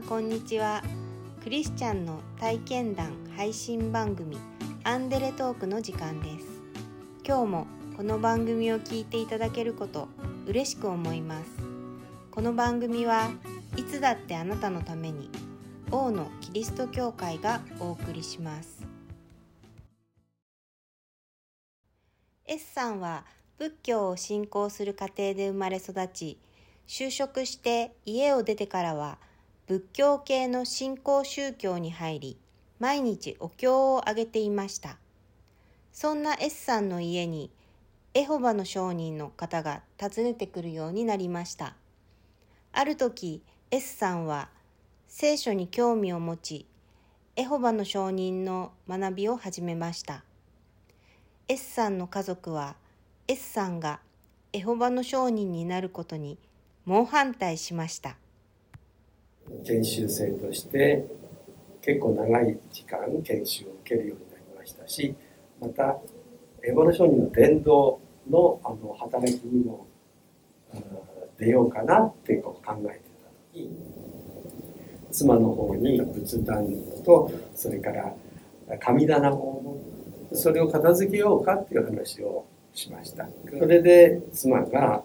んこんにちは。クリスチャンの体験談配信番組アンデレトークの時間です。今日もこの番組を聞いていただけること嬉しく思います。この番組はいつだってあなたのために王のキリスト教会がお送りします。S さんは仏教を信仰する家庭で生まれ育ち就職して家を出てからは仏教系の信仰宗教に入り毎日お経をあげていました。そんな S さんの家にエホバの証人の方が訪ねてくるようになりました。ある時 S さんは聖書に興味を持ちエホバの証人の学びを始めました。S さんの家族は S さんがエホバの証人になることに猛反対しました。研修生として結構長い時間研修を受けるようになりましたしまたエボル商人の伝道のあの働きにも出ようかなってこう考えてた時妻の方に仏壇とそれから神棚をそれを片付けようかっていう話をしました。それで妻が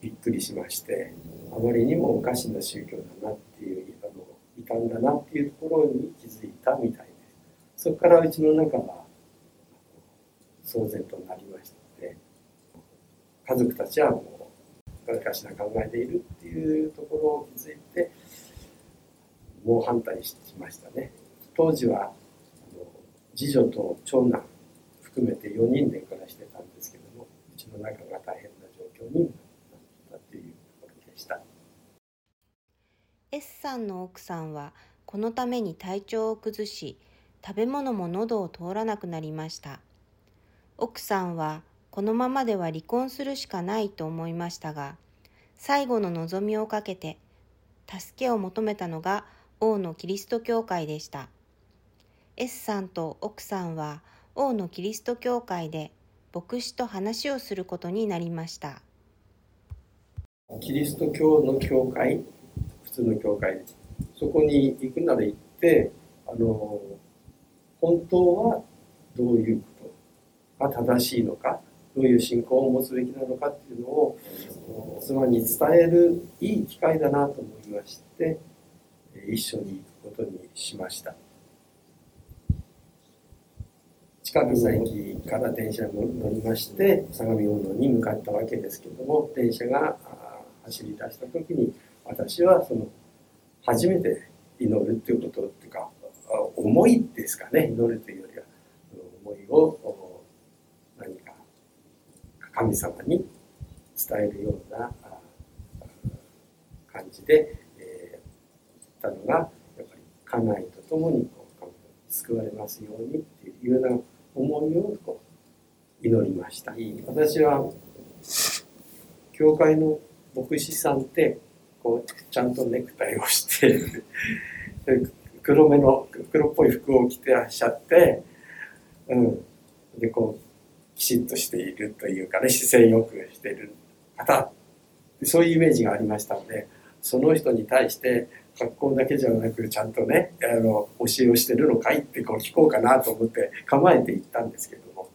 びっくりしましてあまりにもおかしな宗教だなってたんだなっていうところに気づいたみたいでそこからうちの中は騒然となりましたので家族たちはもうおかしな考えているっていうところを気づいて猛反対しましたね。当時は次女と長男含めて4人で暮らしてたんですけどもうちの中が大変な状況に S さんの奥さんはこのために体調を崩し食べ物も喉を通らなくなりました。奥さんはこのままでは離婚するしかないと思いましたが最後の望みをかけて助けを求めたのが王のキリスト教会でした。S さんと奥さんは王のキリスト教会で牧師と話をすることになりました。キリスト教の教会通の教会。そこに行くなら行ってあの本当はどういうことが正しいのかどういう信仰を持つべきなのかっていうのを妻に伝えるいい機会だなと思いまして一緒に行くことにしました。近くの駅から電車に乗りまして相模大野に向かったわけですけども電車が走り出した時に私はその初めて祈るっていうことっていうか思いですかね祈るというよりは思いを何か神様に伝えるような感じで、えー、言ったのがやっぱり家内と共にこう救われますようにっていうような思いをこう祈りました。私は教会の牧師さんってこうちゃんとネクタイをして 黒目の黒っぽい服を着てらっしゃって、うん、でこうきちっとしているというかね姿勢よくしている方。そういうイメージがありましたのでその人に対して格好だけじゃなくちゃんとねあの教えをしてるのかいってこう聞こうかなと思って構えていったんですけども、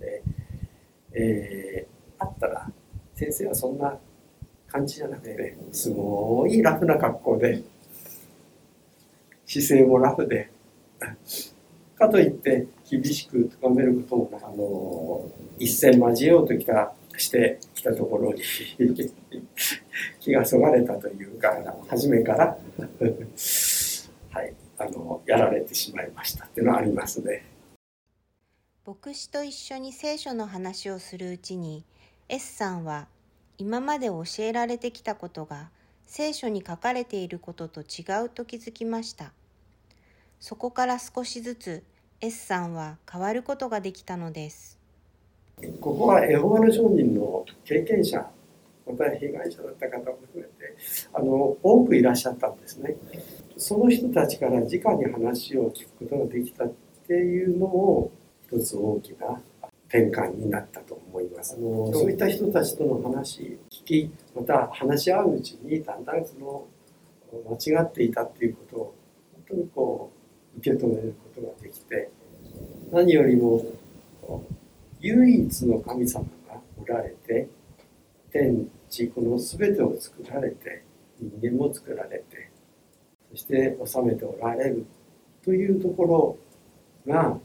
えー、えー、あったら先生はそんな感じじゃなくて、すごいラフな格好で、姿勢もラフで、かといって厳しく咎めることもあの一戦交えようときたしてきたところに 気がそがれたというか初めから はいあのやられてしまいましたっていうのはありますね。牧師と一緒に聖書の話をするうちに S さんは今まで教えられてきたことが聖書に書かれていることと違うと気づきました。そこから少しずつ S さんは変わることができたのです。ここはエホバの証人の経験者、また被害者だった方も含めてあの多くいらっしゃったんですね。その人たちから直に話を聞くことができたっていうのも一つ大きな転換になったと思います。あのそういった人たちとの話聞きまた話し合ううちにだんだんその間違っていたっていうことを本当にこう受け止めることができて何よりも唯一の神様がおられて天地この全てを作られて人間も作られてそして治めておられるというところが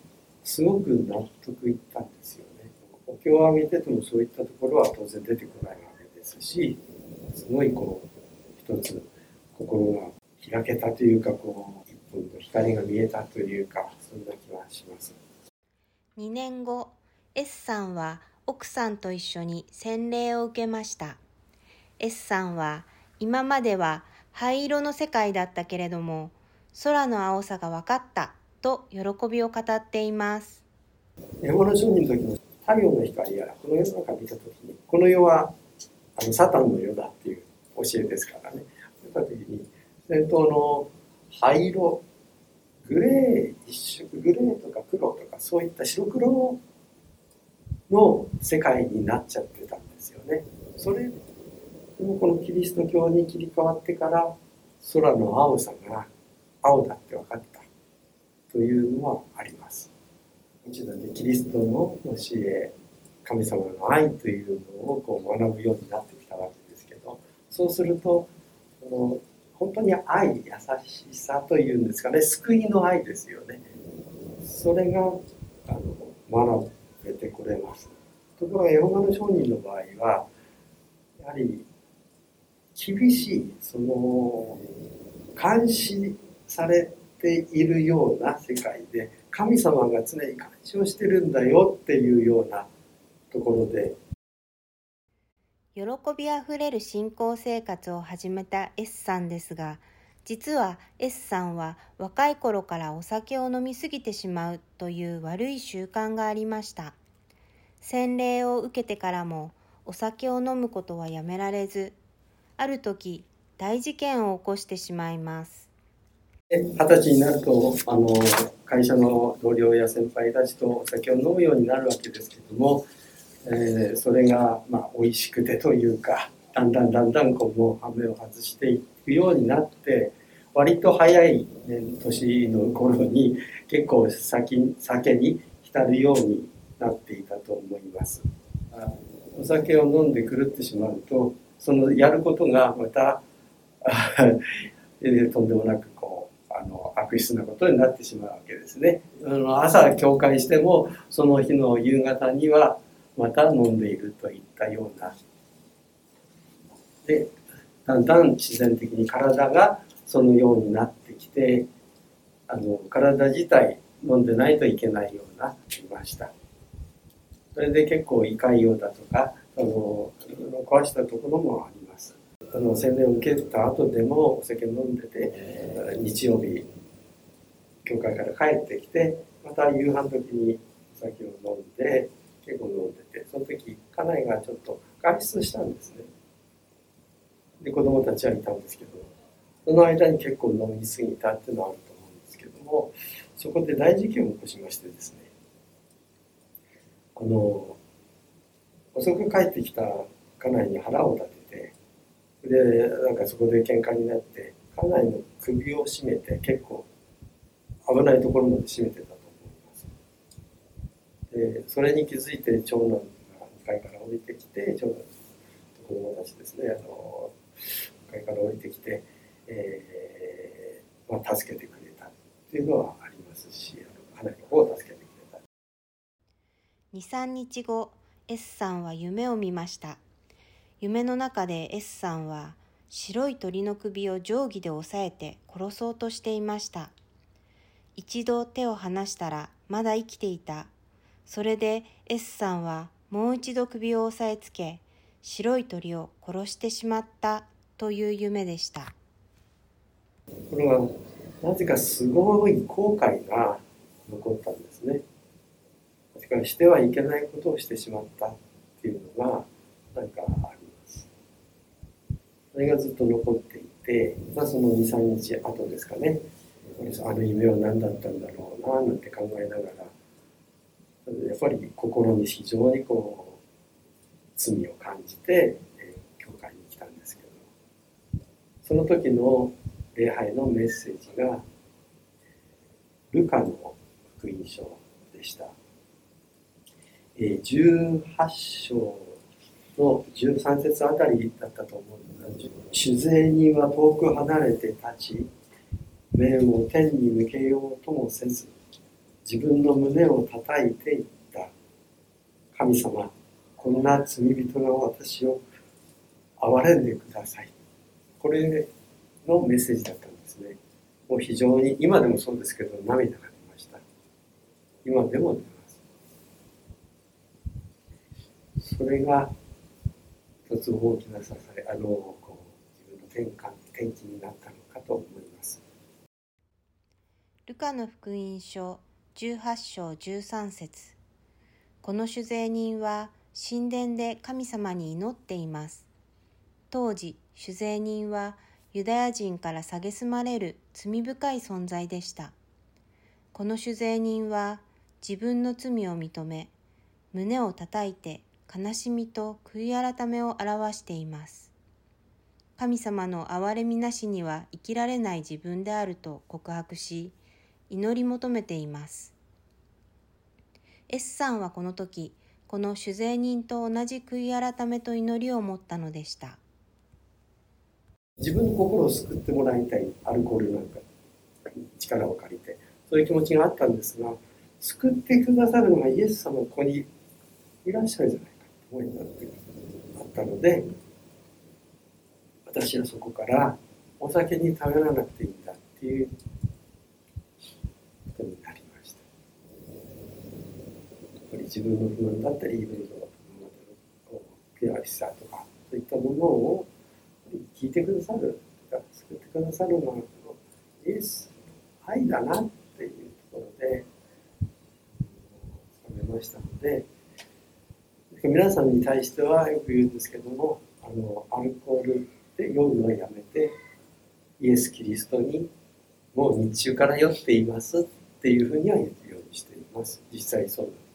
すごく納得いったんですよね。お経を上げててもそういったところは当然出てこないわけですしすごいこう一つ心が開けたというかこう一本の光が見えたというかそんな気はします。2年後 S さんは奥さんと一緒に洗礼を受けました S さんは今までは灰色の世界だったけれども空の青さが分かったと喜びを語っています。エゴの商人の時の太陽の光やこの世の中見た時にこの世はあのサタンの世だっていう教えですからね。見た時に先頭の灰色グレー一色グレーとか黒とかそういった白黒の世界になっちゃってたんですよね。それでもこのキリスト教に切り替わってから空の青さが青だって分かった。というのはあります。一度でキリストの教え神様の愛というのをこう学ぶようになってきたわけですけどそうするとこの本当に愛優しさというんですかね救いの愛ですよねそれがあの学べてこれますところがエホバの商人の場合はやはり厳しいその監視されているような世界で神様が常に監視をしてるんだよっていうようなところで。喜びあふれる信仰生活を始めた S さんですが実は S さんは若い頃からお酒を飲みすぎてしまうという悪い習慣がありました。洗礼を受けてからもお酒を飲むことはやめられずある時大事件を起こしてしまいます。二十歳になるとあの会社の同僚や先輩たちとお酒を飲むようになるわけですけどもえー、それがまあ美味しくてというかだんだんだんだんこうもう羽目を外していくようになって割と早い、ね、年の頃に結構酒酒に浸るようになっていたと思います。お酒を飲んで狂ってしまうとそのやることがまた とんでもなく悪質なことになってしまうわけですね。あの朝教会してもその日の夕方にはまた飲んでいるといったような。でだんだん自然的に体がそのようになってきてあの体自体飲んでないといけないようなりました。それで結構胃潰瘍だとかあの壊したところもあります。あの洗礼を受けた後でもお酒飲んでて日曜日教会から帰ってきてまた夕飯時にお酒を飲んで結構飲んでてその時家内がちょっと外出したんですね。で子供たちはいたんですけどその間に結構飲み過ぎたっていうのはあると思うんですけどもそこで大事件を起こしましてですねあの遅く帰ってきた家内に腹を立ててでなんかそこで喧嘩になって家内の首を絞めて結構危ないところまで絞めてたと思いますでそれに気づいて長男が2階から降りてきて長男と子供たちですねあの2階から降りてきて、えーまあ、助けてくれたっていうのはありますしあの花の方を助けてくれた。23日後 S さんは夢を見ました。夢の中で S さんは白い鳥の首を定規で押さえて殺そうとしていました。一度手を離したらまだ生きていた。それで S さんはもう一度首を押さえつけ白い鳥を殺してしまったという夢でした。これはなぜかすごい後悔が残ったんですね。ですからしてはいけないことをしてしまったっていうのがなんかあります。それがずっと残っていて、まあ、その23日後ですかね。あの夢は何だったんだろうななんて考えながらやっぱり心に非常にこう罪を感じて、えー、教会に来たんですけどその時の礼拝のメッセージがルカの福音書でした。え18章の13節あたりだったと思うんです酒税人は遠く離れて立ち面を天に向けようともせず自分の胸を叩いていった。神様こんな罪人が私を憐れんでください。これのメッセージだったんですね。もう非常に今でもそうですけど涙が出ました。今でも出ます。それが一つ大きな支えあのこう自分の転換転機になったのかと思います。ルカの福音書18章13節。この酒税人は神殿で神様に祈っています。当時酒税人はユダヤ人から蔑まれる罪深い存在でした。この酒税人は自分の罪を認め胸を叩いて悲しみと悔い改めを表しています。神様の憐れみなしには生きられない自分であると告白し、祈り求めています。S さんはこの時、この酒税人と同じ悔い改めと祈りを持ったのでした。自分の心を救ってもらいたい、アルコールなんか力を借りて、そういう気持ちがあったんですが、救ってくださるのがイエス様ここにいらっしゃるんじゃないかと思いになってあったので私はそこからお酒に頼らなくていいんだっていうことになりましたやり自分の不満だったりいろいろ悔しさとかそういったものを聞いてくださる救ってくださるのはイエス愛だなっていうところで覚めましたので皆さんに対してはよく言うんですけどもあのアルコールで酔うのをやめてイエス・キリストにもう日中から酔っていますっていうふうには言うようにしています。実際そうだと。思います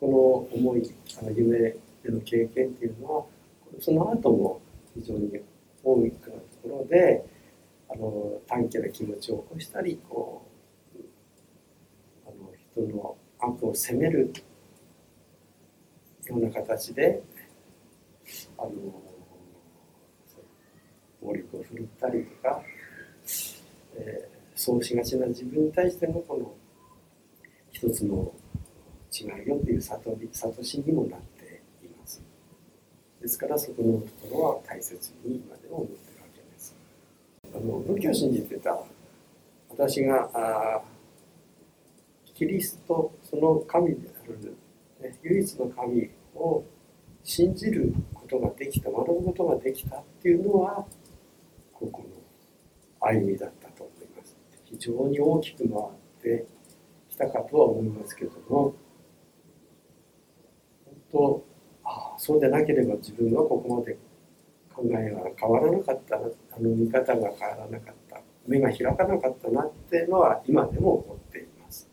この思い夢での経験っていうのはその後も非常に多くなところであの短期な気持ちを起こしたりこうあの人の悪を責めるような形であの暴力を振るったりとか、えー、そうしがちな自分に対してのこの一つの違いよという悟り悟しにもなっています。ですからそこのところは大切に今でも思ってるわけです。あの仏教を信じてた私があキリストその神である、ね、唯一の神を信じることができた学ぶことができたっていうのはここの歩みだったと思います。非常に大きく回ってきたかとは思いますけども本当ああそうでなければ自分はここまで考えが変わらなかったなあの見方が変わらなかった目が開かなかったなっていうのは今でも思っています。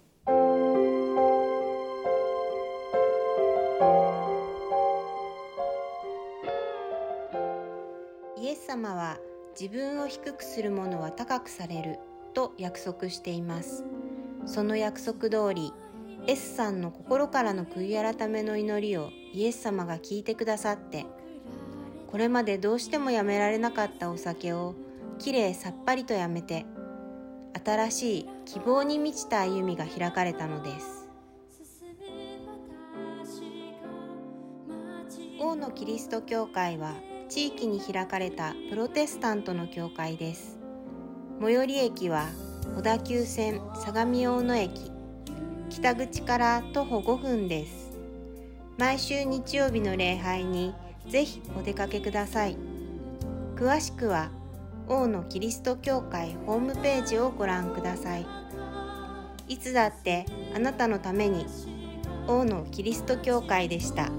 イエス様は自分を低くする者は高くされると約束していますその約束通り S さんの心からの悔い改めの祈りをイエス様が聞いてくださってこれまでどうしてもやめられなかったお酒をきれいさっぱりとやめて新しい希望に満ちた歩みが開かれたのです。王のキリスト教会は地域に開かれたプロテスタントの教会です。最寄り駅は小田急線相模大野駅。北口から徒歩5分です。毎週日曜日の礼拝にぜひお出かけください。詳しくは王のキリスト教会ホームページをご覧ください。いつだってあなたのために王のキリスト教会でした。